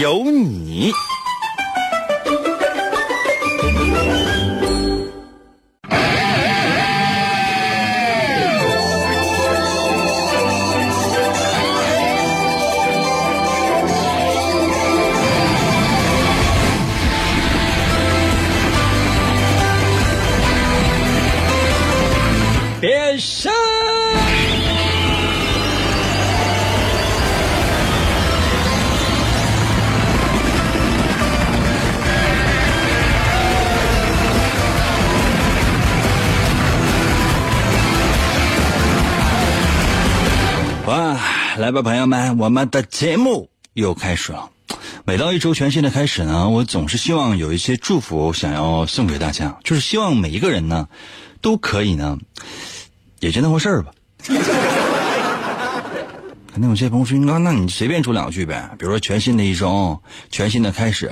有你。来吧，朋友们，我们的节目又开始了。每到一周全新的开始呢，我总是希望有一些祝福想要送给大家，就是希望每一个人呢，都可以呢，也就那回事儿吧。肯定有些朋友说：“那那你随便说两句呗，比如说全新的一周，全新的开始，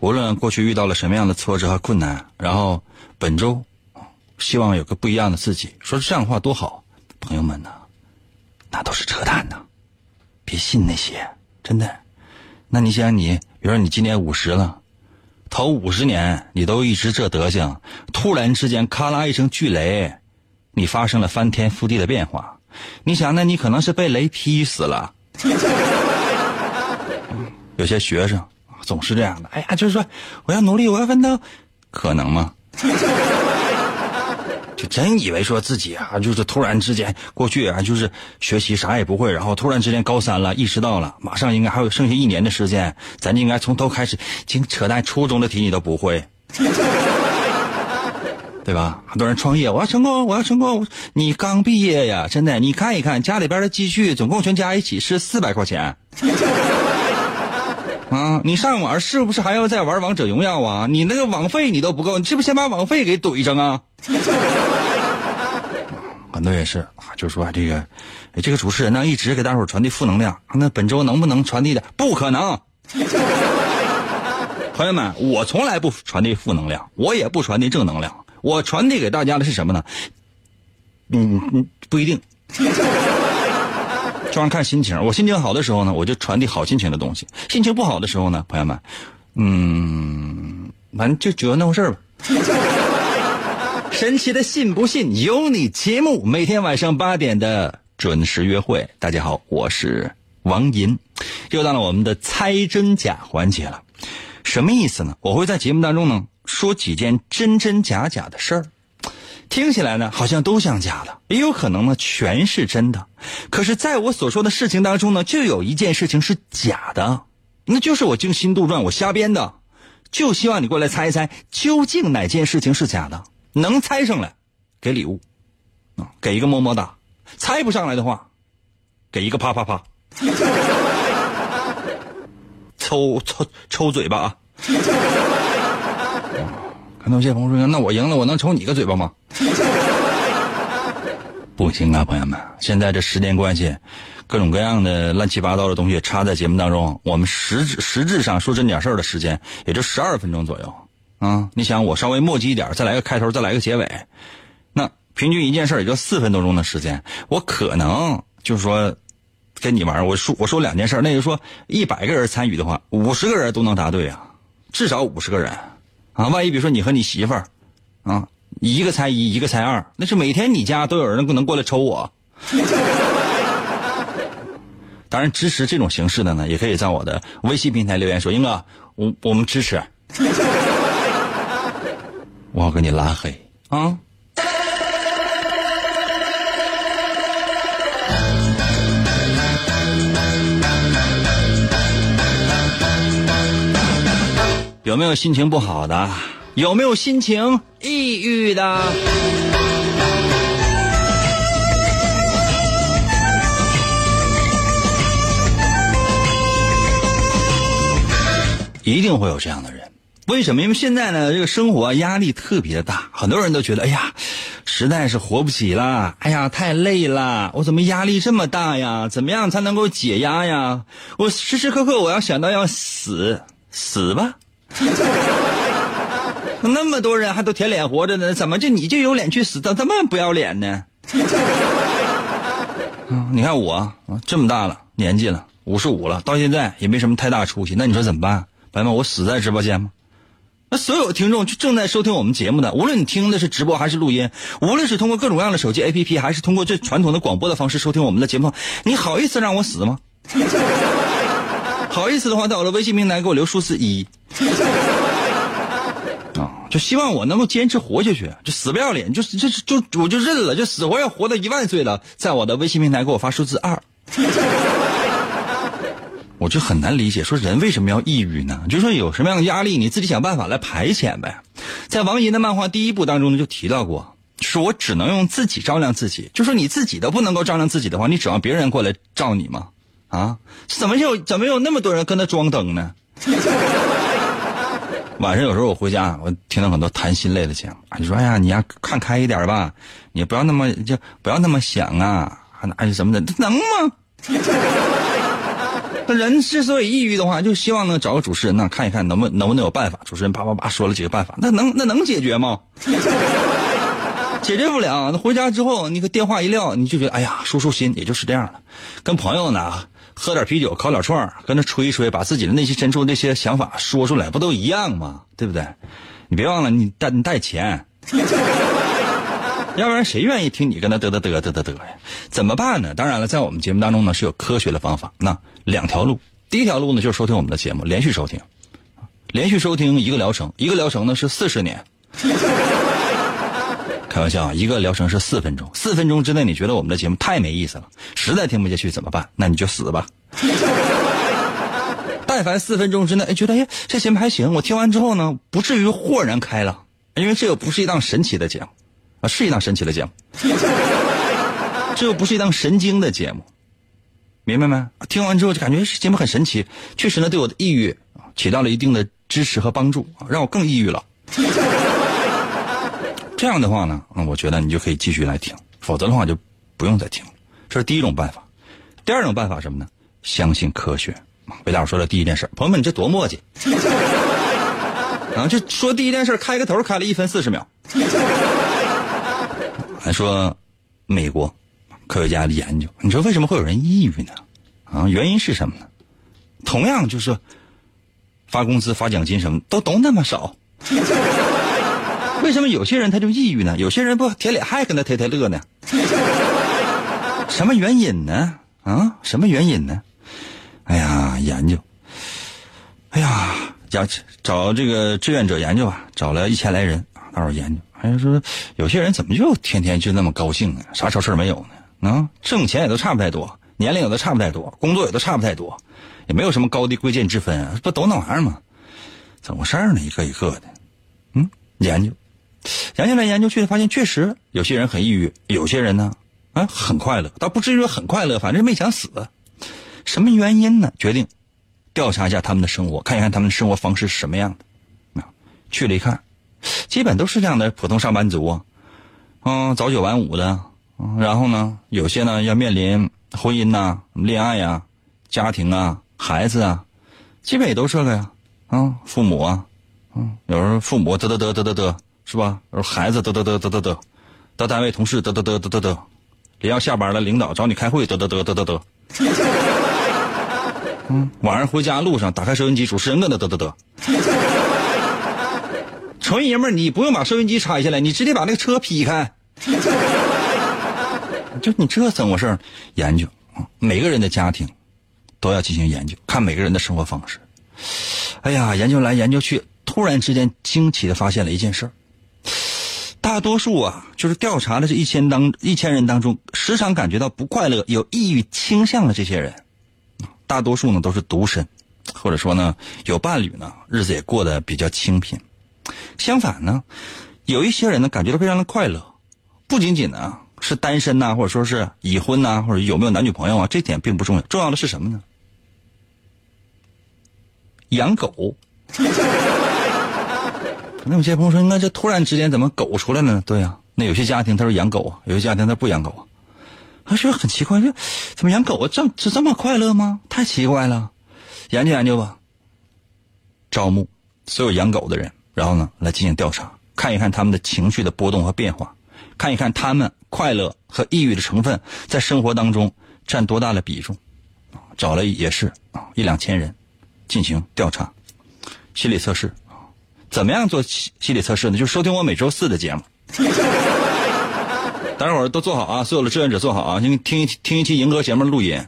无论过去遇到了什么样的挫折和困难，然后本周希望有个不一样的自己。”说这样的话多好，朋友们呢，那都是扯淡呢，别信那些，真的。那你想你，比如说你今年五十了，头五十年你都一直这德行，突然之间咔啦一声巨雷，你发生了翻天覆地的变化。你想，那你可能是被雷劈死了。有些学生总是这样的，哎呀，就是说我要努力，我要奋斗，可能吗？就真以为说自己啊，就是突然之间过去啊，就是学习啥也不会，然后突然之间高三了，意识到了，马上应该还有剩下一年的时间，咱就应该从头开始，净扯淡，初中的题你都不会。对吧？很多人创业，我要成功，我要成功。你刚毕业呀，真的，你看一看家里边的积蓄，总共全加一起是四百块钱。啊，你上网是不是还要再玩王者荣耀啊？你那个网费你都不够，你是不是先把网费给怼上啊？很多也是啊，就说这个，这个主持人呢一直给大伙传递负能量，那本周能不能传递的？不可能。朋友们，我从来不传递负能量，我也不传递正能量。我传递给大家的是什么呢？嗯嗯，不一定，就要看心情。我心情好的时候呢，我就传递好心情的东西；心情不好的时候呢，朋友们，嗯，反正就觉得那回事儿吧。神奇的信不信由你节目，每天晚上八点的准时约会。大家好，我是王银，又到了我们的猜真假环节了。什么意思呢？我会在节目当中呢。说几件真真假假的事儿，听起来呢好像都像假的，也有可能呢全是真的。可是，在我所说的事情当中呢，就有一件事情是假的，那就是我精心杜撰、我瞎编的。就希望你过来猜一猜，究竟哪件事情是假的？能猜上来，给礼物，啊，给一个么么哒；猜不上来的话，给一个啪啪啪，抽抽抽嘴巴啊！看到谢鹏说：“那我赢了，我能抽你个嘴巴吗？” 不行啊，朋友们！现在这时间关系，各种各样的乱七八糟的东西插在节目当中，我们实质实质上说真点事儿的时间也就十二分钟左右啊！你想，我稍微墨迹一点，再来个开头，再来个结尾，那平均一件事也就四分多钟的时间，我可能就是说跟你玩，我说我说两件事，那就说一百个人参与的话，五十个人都能答对啊，至少五十个人。啊，万一比如说你和你媳妇儿，啊，一个猜一，一个猜二，那是每天你家都有人能过来抽我。当然，支持这种形式的呢，也可以在我的微信平台留言说：“英哥，我我们支持。”我给你拉黑啊！有没有心情不好的？有没有心情抑郁的？一定会有这样的。为什么？因为现在呢，这个生活压力特别大，很多人都觉得，哎呀，实在是活不起了，哎呀，太累了，我怎么压力这么大呀？怎么样才能够解压呀？我时时刻刻我要想到要死，死吧。那么多人还都舔脸活着呢，怎么就你就有脸去死？怎这么不要脸呢？你看我这么大了，年纪了，五十五了，到现在也没什么太大出息。那你说怎么办？朋友们，我死在直播间吗？那所有听众就正在收听我们节目的，无论你听的是直播还是录音，无论是通过各种各样的手机 APP，还是通过最传统的广播的方式收听我们的节目，你好意思让我死吗？好意思的话，在我的微信平台给我留数字一。啊，就希望我能够坚持活下去，就死不要脸，就就就我就认了，就死活要活到一万岁了，在我的微信平台给我发数字二。我就很难理解，说人为什么要抑郁呢？就说有什么样的压力，你自己想办法来排遣呗。在王银的漫画第一部当中呢，就提到过，说我只能用自己照亮自己。就说你自己都不能够照亮自己的话，你指望别人过来照你吗？啊，怎么有怎么有那么多人跟他装灯呢？晚上有时候我回家，我听到很多谈心类的节目，你说哎呀，你要看开一点吧，你不要那么就不要那么想啊，还哪什么的，能吗？那人之所以抑郁的话，就希望呢找个主持人呢看一看能不能不能有办法。主持人叭叭叭说了几个办法，那能那能解决吗？解决不了。那回家之后，你个电话一撂，你就觉得哎呀舒舒心，也就是这样了。跟朋友呢喝点啤酒，烤点串跟那吹一吹，把自己的内心深处那些想法说出来，不都一样吗？对不对？你别忘了，你带你带钱。要不然谁愿意听你跟他嘚嘚嘚嘚嘚嘚呀？怎么办呢？当然了，在我们节目当中呢是有科学的方法。那两条路，第一条路呢就是收听我们的节目，连续收听，连续收听一个疗程，一个疗程呢是四十年。开玩笑啊，一个疗程是四分钟，四分钟之内你觉得我们的节目太没意思了，实在听不下去怎么办？那你就死吧。但凡四分钟之内，哎，觉得哎这节目还行，我听完之后呢，不至于豁然开朗，因为这又不是一档神奇的节目。啊，是一档神奇的节目，这又不是一档神经的节目，明白没？听完之后就感觉节目很神奇，确实呢对我的抑郁起到了一定的支持和帮助，让我更抑郁了。这样的话呢，嗯，我觉得你就可以继续来听，否则的话就不用再听了。这是第一种办法。第二种办法什么呢？相信科学。魏大伙说的第一件事，朋友们，你这多磨叽 啊！就说第一件事，开个头开了一分四十秒。还说，美国科学家的研究，你说为什么会有人抑郁呢？啊，原因是什么呢？同样就是发工资、发奖金什么都都那么少，为什么有些人他就抑郁呢？有些人不舔脸还跟他贴贴乐呢？什么原因呢？啊，什么原因呢？哎呀，研究，哎呀，找找这个志愿者研究吧，找了一千来人，到时候研究。还是说，有些人怎么就天天就那么高兴呢？啥愁事没有呢？啊，挣钱也都差不太多，年龄也都差不太多，工作也都差不太多，也没有什么高低贵贱之分啊，不都那玩意儿吗？怎么回事呢？一个一个的，嗯，研究，研究来研究去，发现确实有些人很抑郁，有些人呢，啊，很快乐，倒不至于说很快乐，反正没想死。什么原因呢？决定调查一下他们的生活，看一看他们的生活方式是什么样的。啊，去了一看。基本都是这样的普通上班族，嗯，早九晚五的，然后呢，有些呢要面临婚姻呐、恋爱呀、家庭啊、孩子啊，基本也都这个呀，啊，父母啊，嗯，有时候父母嘚嘚嘚嘚嘚嘚，是吧？有时候孩子嘚嘚嘚嘚嘚嘚，到单位同事嘚嘚嘚嘚嘚嘚，连要下班了，领导找你开会嘚嘚嘚嘚嘚嘚，嗯，晚上回家路上打开收音机，主持人搁那嘚嘚嘚。纯爷们儿，你不用把收音机拆下来，你直接把那个车劈开。就你这怎么回事？研究每个人的家庭都要进行研究，看每个人的生活方式。哎呀，研究来研究去，突然之间惊奇的发现了一件事大多数啊，就是调查的这一千当一千人当中，时常感觉到不快乐、有抑郁倾向的这些人，大多数呢都是独身，或者说呢有伴侣呢，日子也过得比较清贫。相反呢，有一些人呢感觉到非常的快乐，不仅仅呢是单身呐，或者说是已婚呐，或者有没有男女朋友啊，这点并不重要，重要的是什么呢？养狗，那有些朋友说，那这突然之间怎么狗出来了呢？对呀、那有些家庭他说养狗啊，有些家庭他不养狗啊。他说很奇怪，这怎么养狗啊？这这这么快乐吗？太奇怪了，研究研究吧。招募所有养狗的人，然后呢来进行调查，看一看他们的情绪的波动和变化，看一看他们快乐和抑郁的成分在生活当中占多大的比重。找了也是啊一两千人进行调查，心理测试啊，怎么样做心理测试呢？就收听我每周四的节目。待会儿都坐好啊，所有的志愿者坐好啊，听听一听一期赢哥节目录音。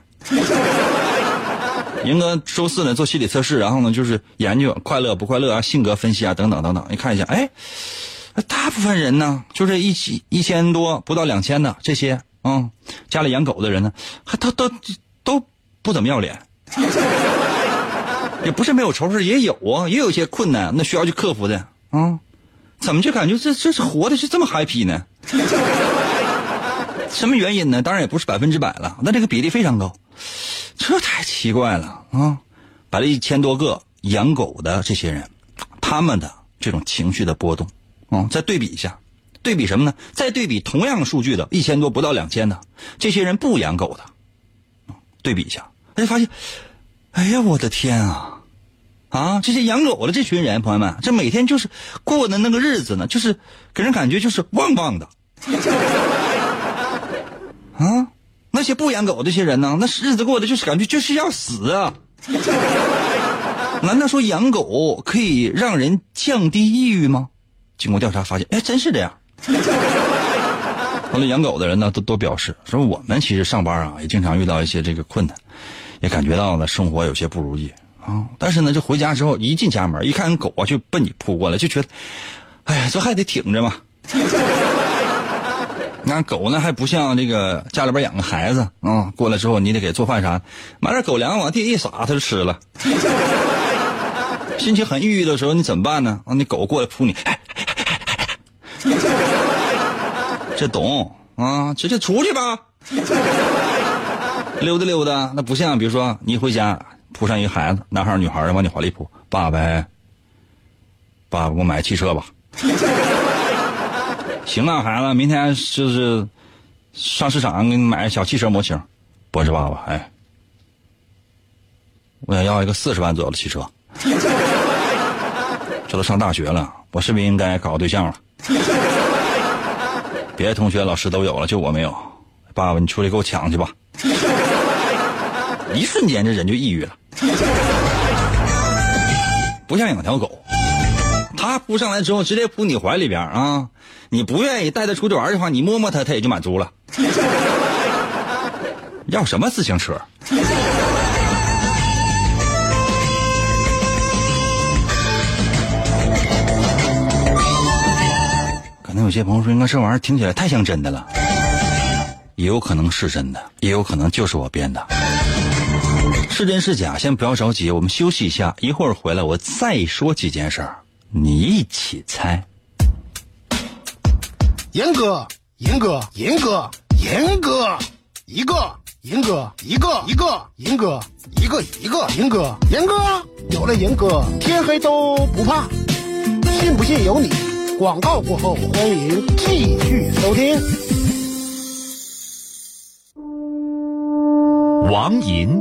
银哥周四呢做心理测试，然后呢就是研究快乐不快乐啊、性格分析啊等等等等。你看一下，哎，大部分人呢就这一起一千多不到两千的这些，嗯，家里养狗的人呢，还都都都不怎么要脸。也不是没有愁事，也有啊，也有一些困难，那需要去克服的啊。怎么就感觉这这是活的是这么 happy 呢？什么原因呢？当然也不是百分之百了，那这个比例非常高，这太奇怪了啊！把这一千多个养狗的这些人，他们的这种情绪的波动，啊，再对比一下，对比什么呢？再对比同样数据的一千多不到两千的这些人不养狗的，对比一下，大家发现，哎呀，我的天啊！啊，这些养狗的这群人，朋友们，这每天就是过的那个日子呢，就是给人感觉就是旺旺的。啊，那些不养狗的这些人呢，那日子过得就是感觉就是要死啊。难道说养狗可以让人降低抑郁吗？经过调查发现，哎，真是这样。后来养狗的人呢，都都表示说，我们其实上班啊，也经常遇到一些这个困难，也感觉到呢生活有些不如意啊。但是呢，这回家之后一进家门，一看狗啊就奔你扑过来，就觉得，哎呀，这还得挺着嘛。那狗呢，还不像这个家里边养个孩子啊、过来之后你得给做饭啥，买点狗粮往地一撒，它就吃了。心情很抑郁的时候，你怎么办呢？啊，那狗过来扑你，这懂啊？直接出去吧，溜达溜达。那不像，比如说你一回家扑上一个孩子，男孩女孩儿往你怀里扑，爸爸，爸爸给我买汽车吧。行啊，孩子，明天就是上市场给你买小汽车模型。不是爸爸，哎，我想要一个四十万左右的汽车。这都上大学了，我是不是应该搞个对象了？别的同学、老师都有了，就我没有。爸爸，你出来给我抢去吧！一瞬间，这人就抑郁了。不像养条狗，它扑上来之后直接扑你怀里边啊！你不愿意带它出去玩的话，你摸摸它，它也就满足了。要什么自行车？可能有些朋友说，应该这玩意儿听起来太像真的了，也有可能是真的，也有可能就是我编的。是真是假，先不要着急，我们休息一下，一会儿回来我再说几件事儿，你一起猜。严哥，严哥，严哥，严哥，一个，严哥，一个，一个，严哥，一个，一个，严哥，严哥，有了严哥，天黑都不怕，信不信由你。广告过后，欢迎继续收听。王银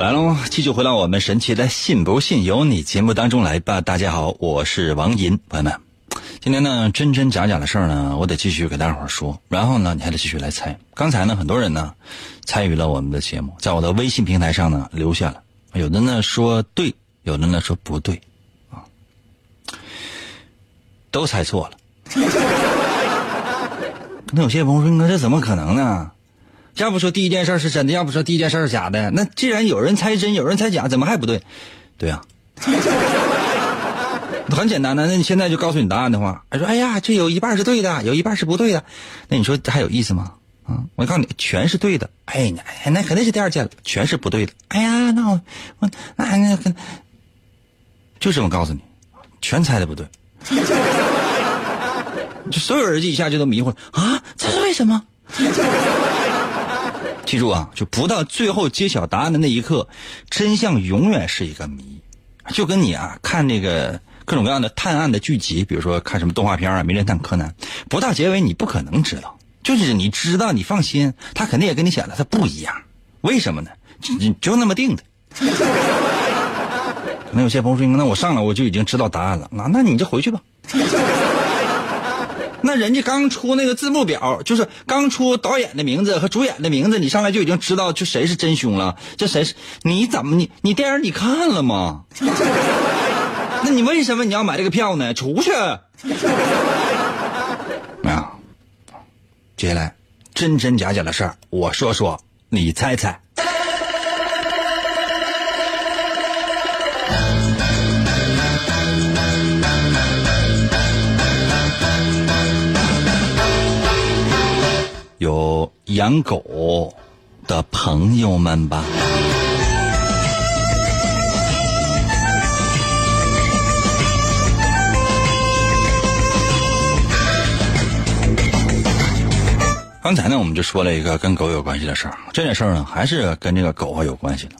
来喽，继续回到我们神奇的“信不信由你”节目当中来吧。大家好，我是王银，朋友们，今天呢真真假假的事儿呢，我得继续给大伙儿说。然后呢，你还得继续来猜。刚才呢，很多人呢参与了我们的节目，在我的微信平台上呢留下了，有的呢说对，有的呢说不对，啊，都猜错了。那有些朋友说：“你这怎么可能呢？要不说第一件事是真的，要不说第一件事是假的。那既然有人猜真，有人猜假，怎么还不对？对呀、很简单的。那你现在就告诉你答案的话，还说：哎呀，这有一半是对的，有一半是不对的。那你说这还有意思吗？啊，我告诉你，全是对的。哎，那那肯定是第二件，全是不对的。哎呀，那我我那那那，就这么告诉你，全猜的不对。就所有人一下就都迷糊了啊，这是为什么？记住啊，就不到最后揭晓答案的那一刻，真相永远是一个谜。就跟你啊看那个各种各样的探案的剧集，比如说看什么动画片啊，《名侦探柯南》，不到结尾你不可能知道。就是你知道，你放心，他肯定也跟你想的他不一样。为什么呢？就就那么定的。那有些朋友说，那我上来我就已经知道答案了，那那你就回去吧。那人家刚出那个字幕表，就是刚出导演的名字和主演的名字，你上来就已经知道就谁是真凶了，这谁是？你怎么你你电影你看了吗？那你为什么你要买这个票呢？出去！没有，接下来真真假假的事儿，我说说，你猜猜。有养狗的朋友们吧。刚才呢，我们就说了一个跟狗有关系的事儿，这件事儿呢，还是跟这个狗啊有关系的。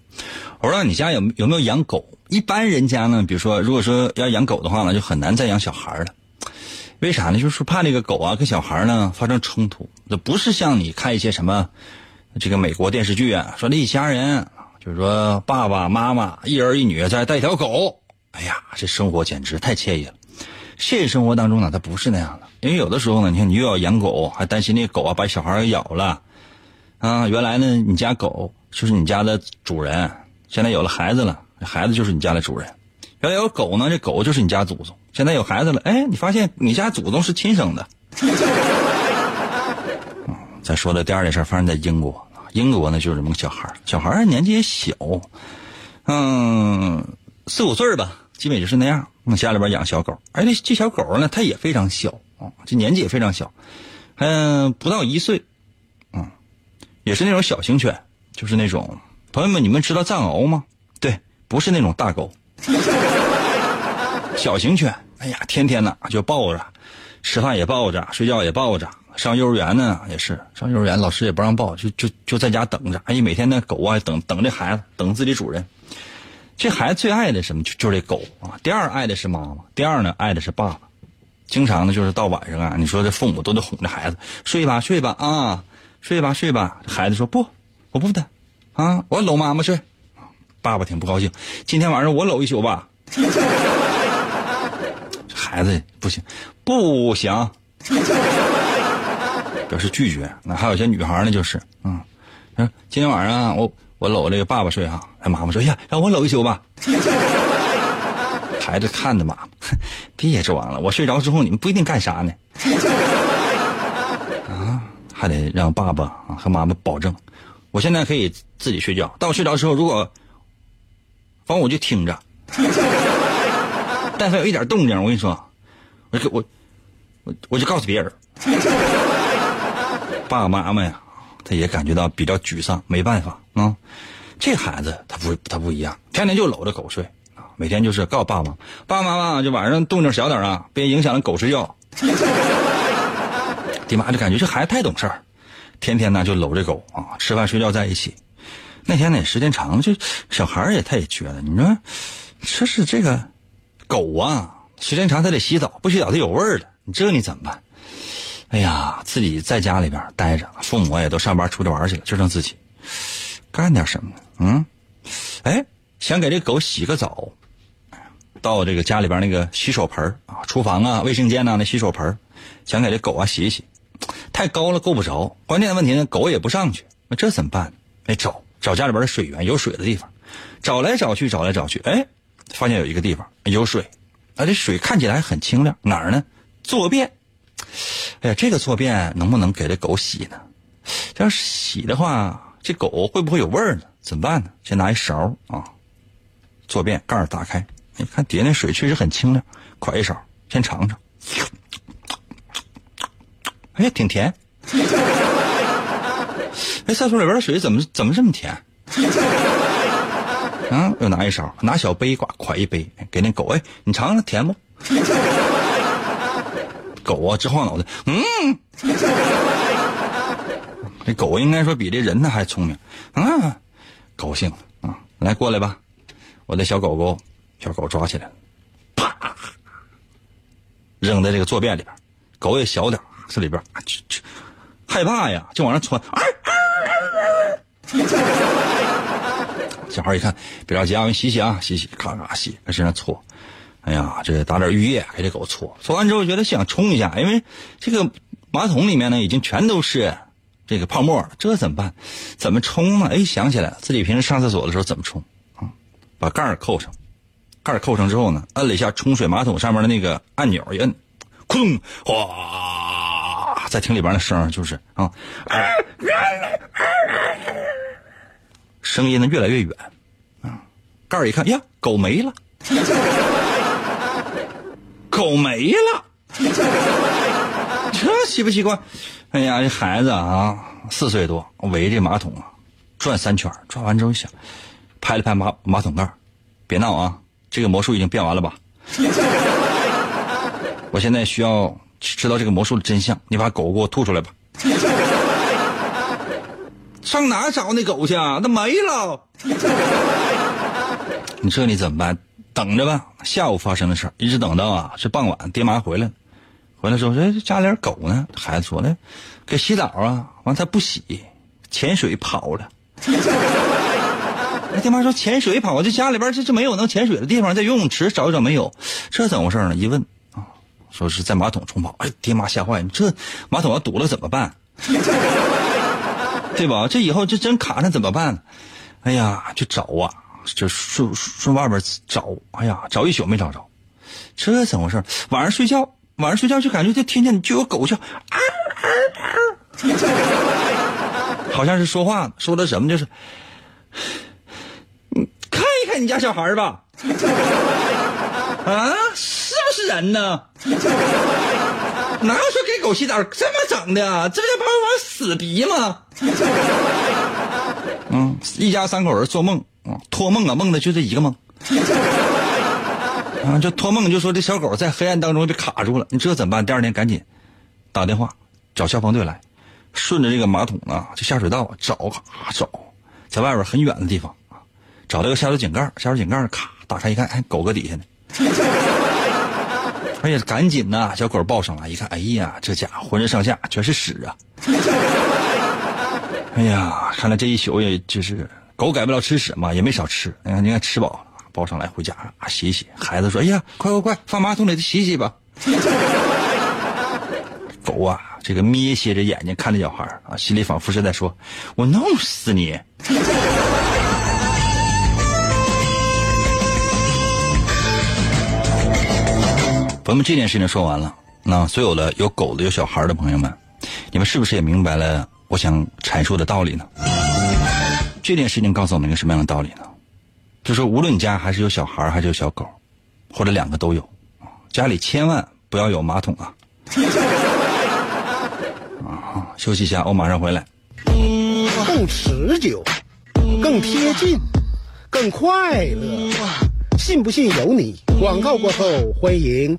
我不知道你家有有没有养狗？一般人家呢，比如说，如果说要养狗的话呢，就很难再养小孩了。为啥呢？就是怕那个狗啊跟小孩呢发生冲突。这不是像你看一些什么这个美国电视剧啊，说那一家人，就是说爸爸妈妈一儿一女再带一条狗，哎呀，这生活简直太惬意了。现实生活当中呢，它不是那样的，因为有的时候呢，你看你又要养狗，还担心那狗啊把小孩咬了，啊，原来呢你家狗就是你家的主人，现在有了孩子了，孩子就是你家的主人。原来有狗呢，这狗就是你家祖宗。现在有孩子了，哎，你发现你家祖宗是亲生的。嗯，再说的第二件事发生在英国，英国呢就是这么个小孩小孩年纪也小，嗯，四五岁吧，基本就是那样。那家里边养小狗，哎，这这小狗呢，它也非常小啊，这年纪也非常小，嗯，不到一岁，嗯，也是那种小型犬，就是那种朋友们，你们知道藏獒吗？对，不是那种大狗。小型犬，哎呀，天天呢就抱着，吃饭也抱着，睡觉也抱着，上幼儿园呢也是，上幼儿园老师也不让抱，就就就在家等着。哎，每天那狗啊等等这孩子，等自己主人。这孩子最爱的什么？就就是这狗啊。第二爱的是妈妈，第二呢爱的是爸爸。经常呢就是到晚上啊，你说这父母都得哄着孩子睡吧睡吧啊，睡吧睡吧。孩子说不，我不的，啊，我搂妈妈睡。爸爸挺不高兴，今天晚上我搂一宿吧。孩子不行，不行，表示拒绝。那还有些女孩呢，就是，嗯，今天晚上我我搂这个爸爸睡哈，哎，妈妈说，呀，让我搂一宿吧。孩子看着妈妈，别指望了，我睡着之后你们不一定干啥呢。啊，还得让爸爸啊和妈妈保证，我现在可以自己睡觉，但我睡着之后，如果，反正我就听着。但凡有一点动静，我跟你说，我就我我我就告诉别人。爸 爸妈妈呀，他也感觉到比较沮丧，没办法啊。这孩子他不他不一样，天天就搂着狗睡啊，每天就是告诉爸爸爸爸妈妈，就晚上动静小点啊，别影响了狗睡觉。爹妈就感觉这孩子太懂事儿，天天呢就搂着狗啊，吃饭睡觉在一起。那天呢时间长了，就小孩也他也觉得，你说这是这个。狗啊，时间长它得洗澡，不洗澡它有味儿了。你这你怎么办？哎呀，自己在家里边待着，父母也都上班出去玩去了，就剩自己，干点什么呢？嗯，哎，想给这狗洗个澡，到这个家里边那个洗手盆啊，厨房啊、卫生间呐那洗手盆想给这狗啊洗洗，太高了够不着，关键的问题呢，狗也不上去，那这怎么办？没找找家里边的水源，有水的地方，找来找去，找来找去，哎，发现有一个地方有水，啊，这水看起来很清亮，哪儿呢？坐便。哎呀，这个坐便能不能给这狗洗呢？要是洗的话，这狗会不会有味儿呢？怎么办呢？先拿一勺啊，坐便盖儿打开，你看底下那水确实很清亮，㧟一勺，先尝尝。哎呀，挺甜。哎，厕所里边的水怎么怎么这么甜？啊，又拿一勺，拿小杯挂㧟一杯，给那狗，哎，你尝尝甜不？狗啊，直晃脑袋，嗯，这狗应该说比这人呢还聪明，啊，高兴啊，来过来吧，我的小狗狗，小狗抓起来，啪，扔在这个坐便里边，狗也小点这里边，去去，害怕呀，就往上窜，小孩一看，别着急啊，我洗洗啊，洗洗，咔咔洗，在身上搓。哎呀，这打点浴液给这狗搓，搓完之后觉得想冲一下，因为这个马桶里面呢已经全都是这个泡沫了，这怎么办？怎么冲呢？哎，想起来，自己平时上厕所的时候怎么冲啊？把盖儿扣上，盖儿扣上之后呢，摁了一下冲水马桶上面的那个按钮，一摁，咕咚，哗，在听里边的声就是啊，声音呢越来越远啊，盖儿一看呀，狗没了。狗没了，这奇不奇怪？哎呀，这孩子啊，四岁多，围着马桶啊转三圈，转完之后想，拍了拍马马桶盖，别闹啊，这个魔术已经变完了吧？我现在需要知道这个魔术的真相，你把狗给我吐出来吧。上哪找那狗去啊？那没了。你这你怎么办？等着吧，下午发生的事儿，一直等到啊，是傍晚，爹妈回来了，回来说，这家里狗呢？孩子说的，给洗澡啊，完他不洗，潜水跑了。那 爹妈说潜水跑，这家里边这这没有能潜水的地方，在游泳池找一找没有，这怎么回事呢？一问啊，说是在马桶冲跑。哎，爹妈吓坏了，这马桶要堵了怎么办？对吧？这以后这真卡上怎么办？哎呀，就找啊！就顺顺外边找，哎呀，找一宿没找着，这怎么回事？晚上睡觉，晚上睡觉就感觉就听见就有狗叫，啊啊啊好像是说话，说的什么就是，你看一看你家小孩吧，啊，是不是人呢？哪有说给狗洗澡这么整的？这不叫把死逼吗？嗯，一家三口人做梦啊。托梦啊，梦的就这一个梦，啊，就托梦就说这小狗在黑暗当中被卡住了，你这怎么办？第二天赶紧打电话找消防队来，顺着这个马桶啊，就下水道找，咔找，在外边很远的地方啊，找到个下水井盖，下水井盖咔打开一看，哎，狗搁底下呢，哎呀，赶紧呐，小狗抱上来一看，哎呀，这家伙浑身上下全是屎啊，哎呀，看来这一宿也就是。狗改不了吃屎嘛，也没少吃。你看，你看，吃饱了，抱上来回家啊，洗洗。孩子说：“哎呀，快快快，放马桶里洗洗吧。”狗啊，这个眯斜着眼睛看着小孩啊，心里仿佛是在说：“我弄死你。”朋友们，这件事情说完了。那所有的有狗的、有小孩的朋友们，你们是不是也明白了我想阐述的道理呢？这件事情告诉我们一个什么样的道理呢？就是无论你家还是有小孩还是有小狗，或者两个都有，家里千万不要有马桶啊！啊，休息一下，我马上回来。更持久，更贴近，更快乐，信不信由你。广告过后，欢迎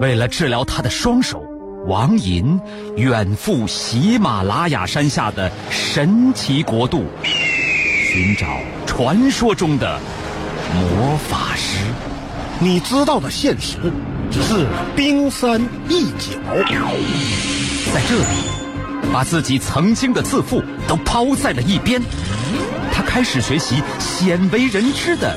为了治疗他的双手，王寅远赴喜马拉雅山下的神奇国度，寻找传说中的魔法师。你知道的现实只是冰山一角。在这里，把自己曾经的自负都抛在了一边，他开始学习鲜为人知的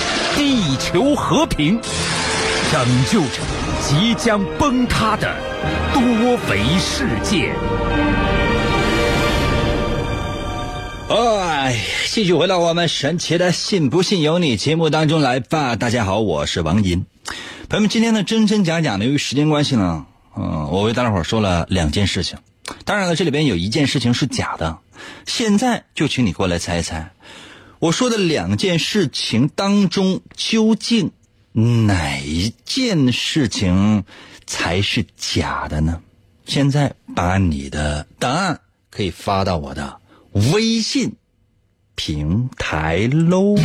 地球和平，拯救着即将崩塌的多维世界。哎，继续回到我们神奇的“信不信由你”节目当中来吧。大家好，我是王银。朋友们，今天的真真假假呢，由于时间关系呢，嗯，我为大家伙说了两件事情。当然了，这里边有一件事情是假的。现在就请你过来猜一猜，我说的两件事情当中，究竟哪一件事情才是假的呢？现在把你的答案可以发到我的。微信平台喽。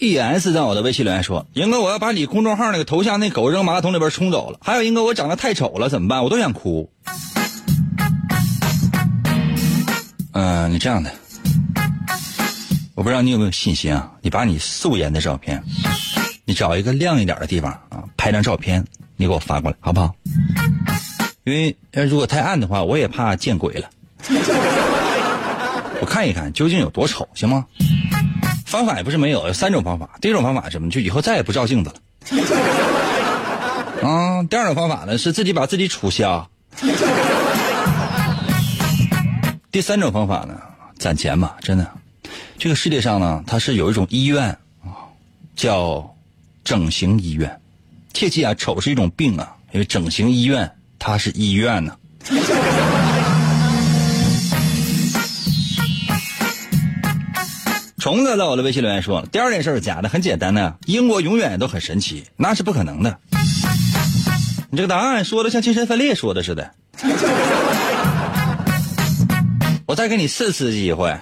E S 在我的微信留言说：“英哥，我要把你公众号那个头像那狗扔马桶里边冲走了。还有英哥，我长得太丑了，怎么办？我都想哭。”嗯，你这样的，我不知道你有没有信心啊？你把你素颜的照片，你找一个亮一点的地方啊，拍张照片，你给我发过来，好不好？因为如果太暗的话，我也怕见鬼了。我看一看究竟有多丑，行吗？方法也不是没有，有三种方法。第一种方法是什么？就以后再也不照镜子了。啊，第二种方法呢是自己把自己处瞎。第三种方法呢，攒钱吧，真的。这个世界上呢，它是有一种医院啊，叫整形医院。切记啊，丑是一种病啊，因为整形医院它是医院呢。虫子在我的微信留言说：“第二件事是假的，很简单呢。英国永远都很神奇，那是不可能的。你这个答案说的像精神分裂说的似的。我再给你四次机会。”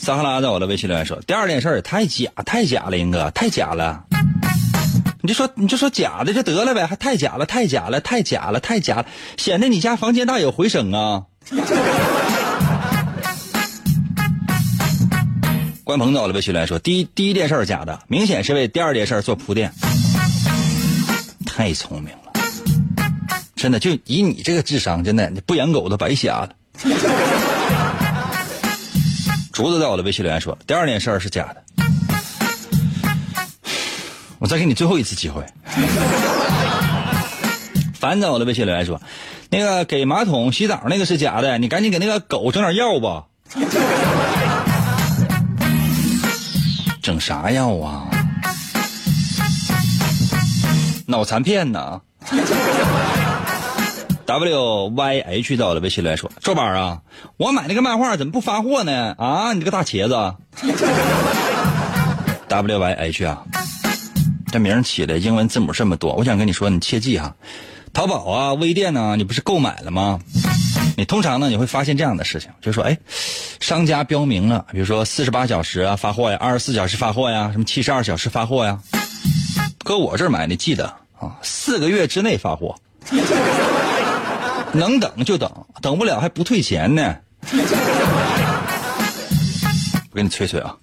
撒哈拉在我的微信留言说：“第二件事太假，太假了，英哥，太假了。你就说，你就说假的就得了呗，还太假了，太假了，太假了，太假了，显得你家房间大有回声啊。”关鹏在我的微信来说，第一第一件事是假的，明显是为第二件事做铺垫。太聪明了，真的就以你这个智商，真的不养狗都白瞎了。竹子在我的微信留言说，第二件事是假的。我再给你最后一次机会。凡在我的微信留言说，那个给马桶洗澡那个是假的，你赶紧给那个狗整点药吧。整啥药啊？脑残片呢？W Y H 到了微信来说：“周板啊，我买那个漫画怎么不发货呢？啊，你这个大茄子。”W Y H 啊，这名起的英文字母这么多，我想跟你说，你切记哈，淘宝啊、微店呢，你不是购买了吗？你通常呢，你会发现这样的事情，就是说，哎，商家标明了，比如说四十八小时啊发货呀，二十四小时发货呀，什么七十二小时发货呀。搁我这儿买，你记得啊，四个月之内发货，能等就等，等不了还不退钱呢。我给你催催啊。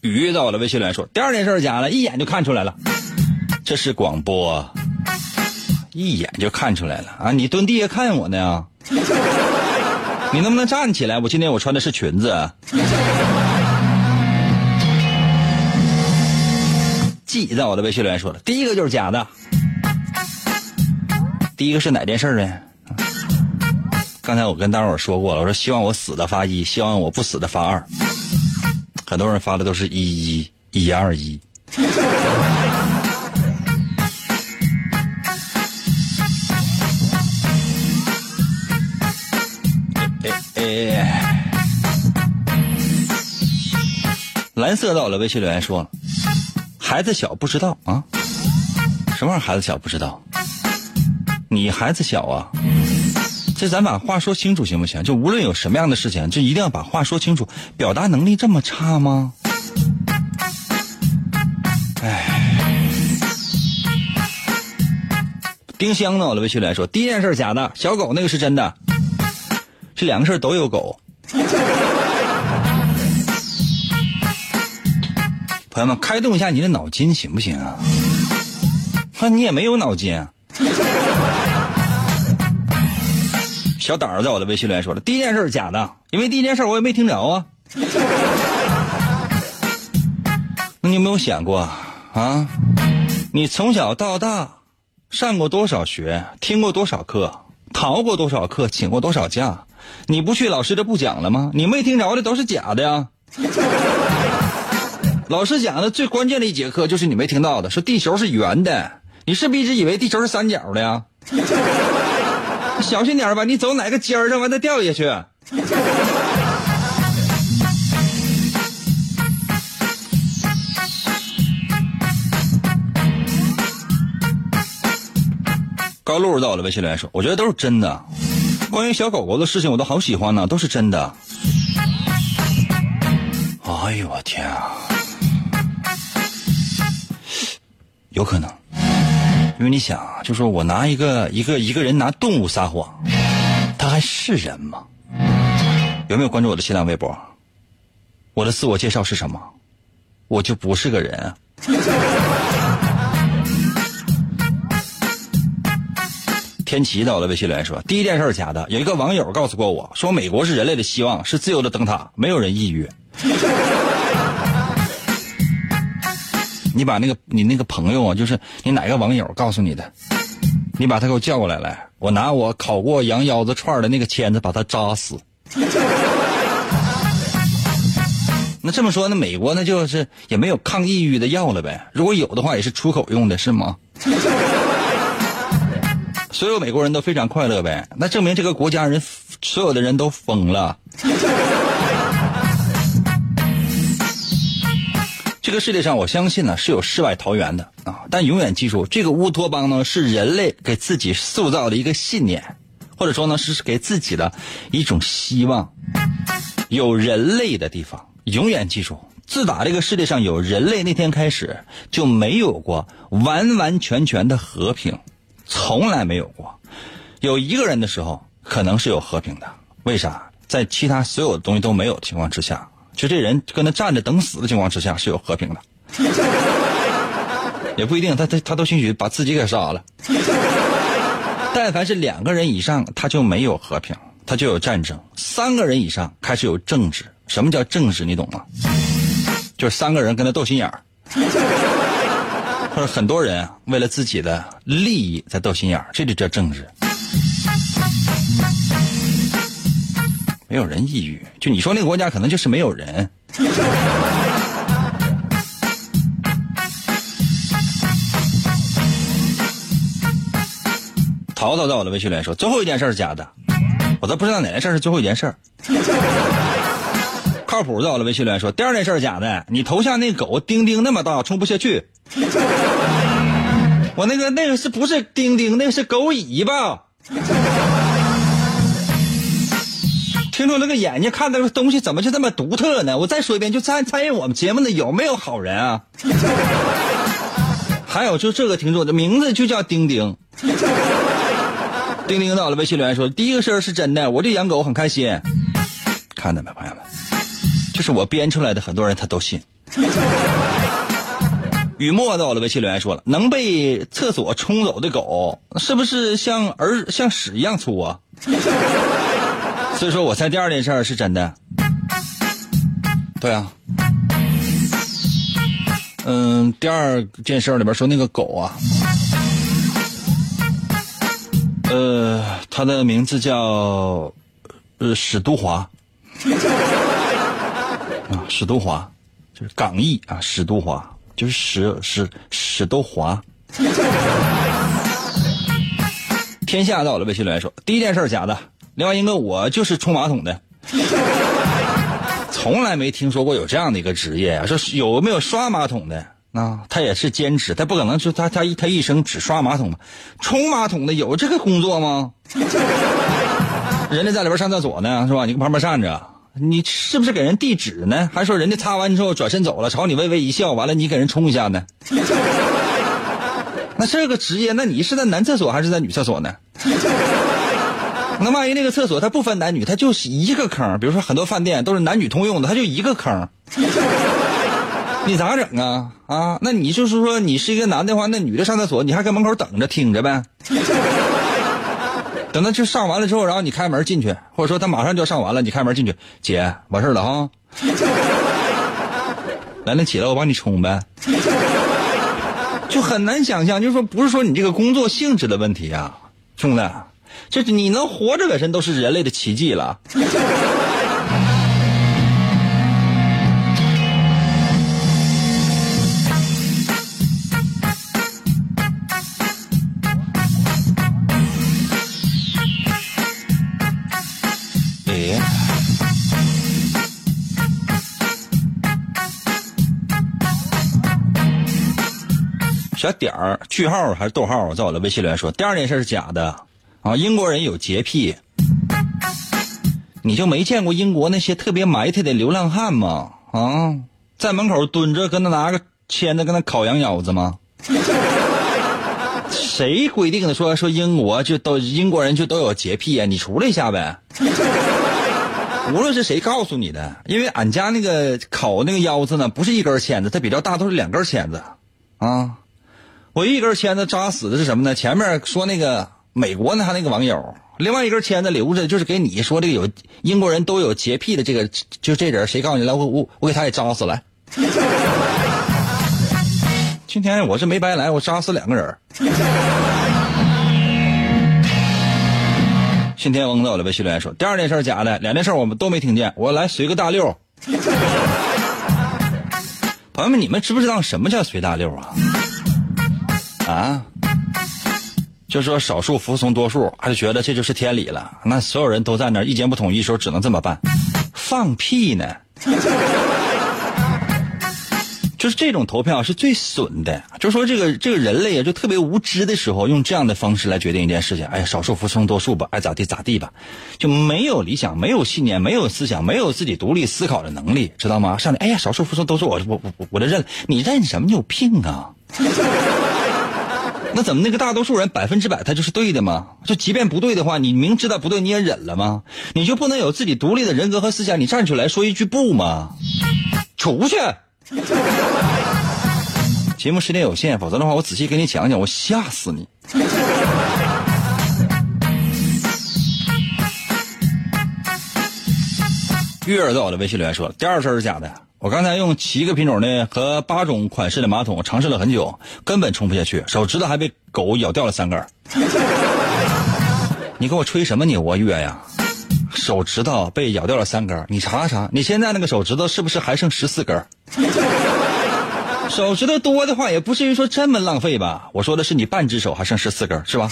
雨到我的微信留言说，第二件事假了，一眼就看出来了，这是广播，一眼就看出来了啊！你蹲地下看我呢？你能不能站起来？我今天我穿的是裙子。记在我的微信留言说了，第一个就是假的。第一个是哪件事呢？刚才我跟大伙儿说过了，我说希望我死的发一，希望我不死的发二。很多人发的都是一一一二一。哎，蓝色到了，微信留言说，孩子小不知道啊，什么玩意儿孩子小不知道？你孩子小啊？这咱把话说清楚行不行？就无论有什么样的事情，就一定要把话说清楚。表达能力这么差吗？哎，丁香呢？我的微信留言说，第一件事假的，小狗那个是真的。这两个事都有狗。朋友们，开动一下你的脑筋行不行啊？那你也没有脑筋。小胆儿在我的微信留言说了，第一件事是假的，因为第一件事我也没听着啊。那你有没有想过啊？你从小到大上过多少学，听过多少课，逃过多少课，请过多少假？你不去，老师就不讲了吗？你没听着的都是假的呀。老师讲的最关键的一节课就是你没听到的，说地球是圆的，你是不是一直以为地球是三角的呀？小心点吧，你走哪个尖儿上，完再掉下去。高露到了，微信留言说：“我觉得都是真的。关于小狗狗的事情，我都好喜欢呢，都是真的。”哎呦我天啊！有可能，因为你想啊，就说我拿一个一个一个人拿动物撒谎，他还是人吗？有没有关注我的新浪微博？我的自我介绍是什么？我就不是个人。天齐到了微信留言说：“第一件事是假的，有一个网友告诉过我说，美国是人类的希望，是自由的灯塔，没有人抑郁。”你把那个你那个朋友啊，就是你哪个网友告诉你的，你把他给我叫过来来，我拿我烤过羊腰子串的那个签子把他扎死。那这么说，那美国那就是也没有抗抑郁的药了呗？如果有的话，也是出口用的是吗？所有美国人都非常快乐呗？那证明这个国家人所有的人都疯了。这个世界上，我相信呢是有世外桃源的啊！但永远记住，这个乌托邦呢是人类给自己塑造的一个信念，或者说呢是给自己的一种希望。有人类的地方，永远记住，自打这个世界上有人类那天开始，就没有过完完全全的和平，从来没有过。有一个人的时候，可能是有和平的。为啥？在其他所有的东西都没有的情况之下。就这人跟他站着等死的情况之下是有和平的，也不一定，他他他都兴许把自己给杀了。但凡是两个人以上，他就没有和平，他就有战争；三个人以上开始有政治。什么叫政治？你懂吗？就是三个人跟他斗心眼儿，或者很多人为了自己的利益在斗心眼儿，这就叫政治。没有人抑郁，就你说那个国家可能就是没有人。淘淘在我的微信里说，最后一件事是假的，我都不知道哪件事是最后一件事。靠谱在我的微信里说，第二件事是假的，你头像那狗丁丁那么大，冲不下去。我那个那个是不是丁丁？那个是狗尾巴。听众那个眼睛看的东西怎么就这么独特呢？我再说一遍，就参参与我们节目的有没有好人啊？还有就这个听众的名字就叫丁丁。丁丁到了微信留言说：“第一个事儿是真的，我就养狗很开心。看到没，朋友们？就是我编出来的，很多人他都信。雨墨到了微信留言说了，能被厕所冲走的狗，是不是像儿像屎一样粗啊？所以说我猜第二件事儿是真的。对啊。嗯，第二件事儿里边说那个狗啊，呃，它的名字叫呃史都华啊，史都华就是港译啊，史都华。就是屎屎屎都滑，天下到了。微信留言说，第一件事假的。另外一个，我就是冲马桶的，从来没听说过有这样的一个职业呀。说有没有刷马桶的？啊，他也是兼职，他不可能说他他他一生只刷马桶冲马桶的有这个工作吗？人家在里边上厕所呢，是吧？你搁旁边站着。你是不是给人递纸呢？还说人家擦完之后转身走了，朝你微微一笑，完了你给人冲一下呢？那这个职业，那你是在男厕所还是在女厕所呢？那万一那个厕所它不分男女，它就是一个坑，比如说很多饭店都是男女通用的，它就一个坑，你咋整啊？啊，那你就是说你是一个男的话，那女的上厕所你还搁门口等着听着呗？等他去上完了之后，然后你开门进去，或者说他马上就要上完了，你开门进去，姐完事了哈。来，那起来，我帮你冲呗。就很难想象，就是说不是说你这个工作性质的问题啊，兄弟，这你能活着本身都是人类的奇迹了。小点儿句号还是逗号？在我的微信里面说，第二件事是假的啊！英国人有洁癖，你就没见过英国那些特别埋汰的流浪汉吗？啊，在门口蹲着，跟他拿个签子，跟他烤羊腰子吗？谁规定的说说英国就都英国人就都有洁癖啊？你出来一下呗！无论是谁告诉你的，因为俺家那个烤那个腰子呢，不是一根签子，它比较大，都是两根签子啊。我一根签子扎死的是什么呢？前面说那个美国呢，他那个网友，另外一根签子留着，就是给你说这个有英国人都有洁癖的这个，就这人谁告诉你来？我我我给他也扎死来。今天我是没白来，我扎死两个人。信天翁在我的微信留言说，第二件事假的，两件事我们都没听见。我来随个大溜。朋友们，你们知不知道什么叫随大溜啊？啊，就说少数服从多数，还是觉得这就是天理了？那所有人都在那意见不统一的时候，只能这么办？放屁呢！就是这种投票是最损的。就说这个这个人类啊，就特别无知的时候，用这样的方式来决定一件事情。哎呀，少数服从多数吧，爱咋地咋地吧，就没有理想，没有信念，没有思想，没有自己独立思考的能力，知道吗？上来，哎呀，少数服从多数，我我我我就认了，你认什么？你有病啊！那怎么那个大多数人百分之百他就是对的吗？就即便不对的话，你明知道不对你也忍了吗？你就不能有自己独立的人格和思想？你站出来说一句不吗？出去！节目时间有限，否则的话我仔细给你讲讲，我吓死你。月儿在我的微信里面说，第二事是假的。我刚才用七个品种的和八种款式的马桶尝试了很久，根本冲不下去，手指头还被狗咬掉了三根。你给我吹什么牛啊月呀？手指头被咬掉了三根，你查查，你现在那个手指头是不是还剩十四根？手指头多的话，也不至于说这么浪费吧？我说的是你半只手还剩十四根，是吧？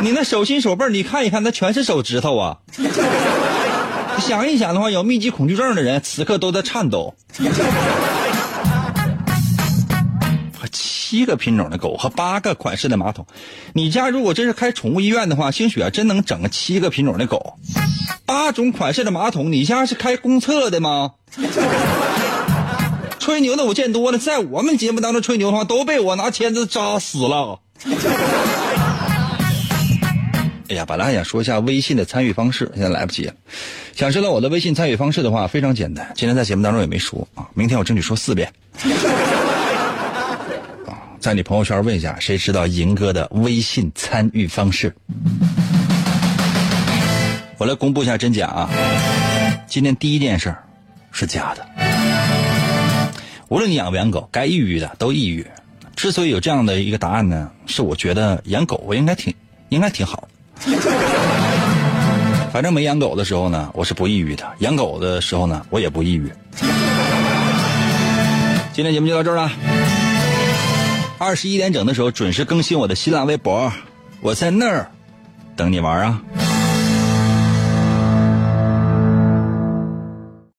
你那手心手背，你看一看，那全是手指头啊。想一想的话，有密集恐惧症的人此刻都在颤抖。七个品种的狗和八个款式的马桶，你家如果真是开宠物医院的话，兴许啊真能整个七个品种的狗，八种款式的马桶，你家是开公厕的吗？吹牛的我见多了，在我们节目当中吹牛的话，都被我拿签子扎死了。哎呀，本来还想说一下微信的参与方式，现在来不及了。想知道我的微信参与方式的话，非常简单。今天在节目当中也没说啊，明天我争取说四遍。在你朋友圈问一下，谁知道银哥的微信参与方式？我来公布一下真假啊。今天第一件事是假的。无论你养不养狗，该抑郁的都抑郁。之所以有这样的一个答案呢，是我觉得养狗我应该挺应该挺好的。反正没养狗的时候呢，我是不抑郁的；养狗的时候呢，我也不抑郁。今天节目就到这儿了。二十一点整的时候准时更新我的新浪微博，我在那儿等你玩啊。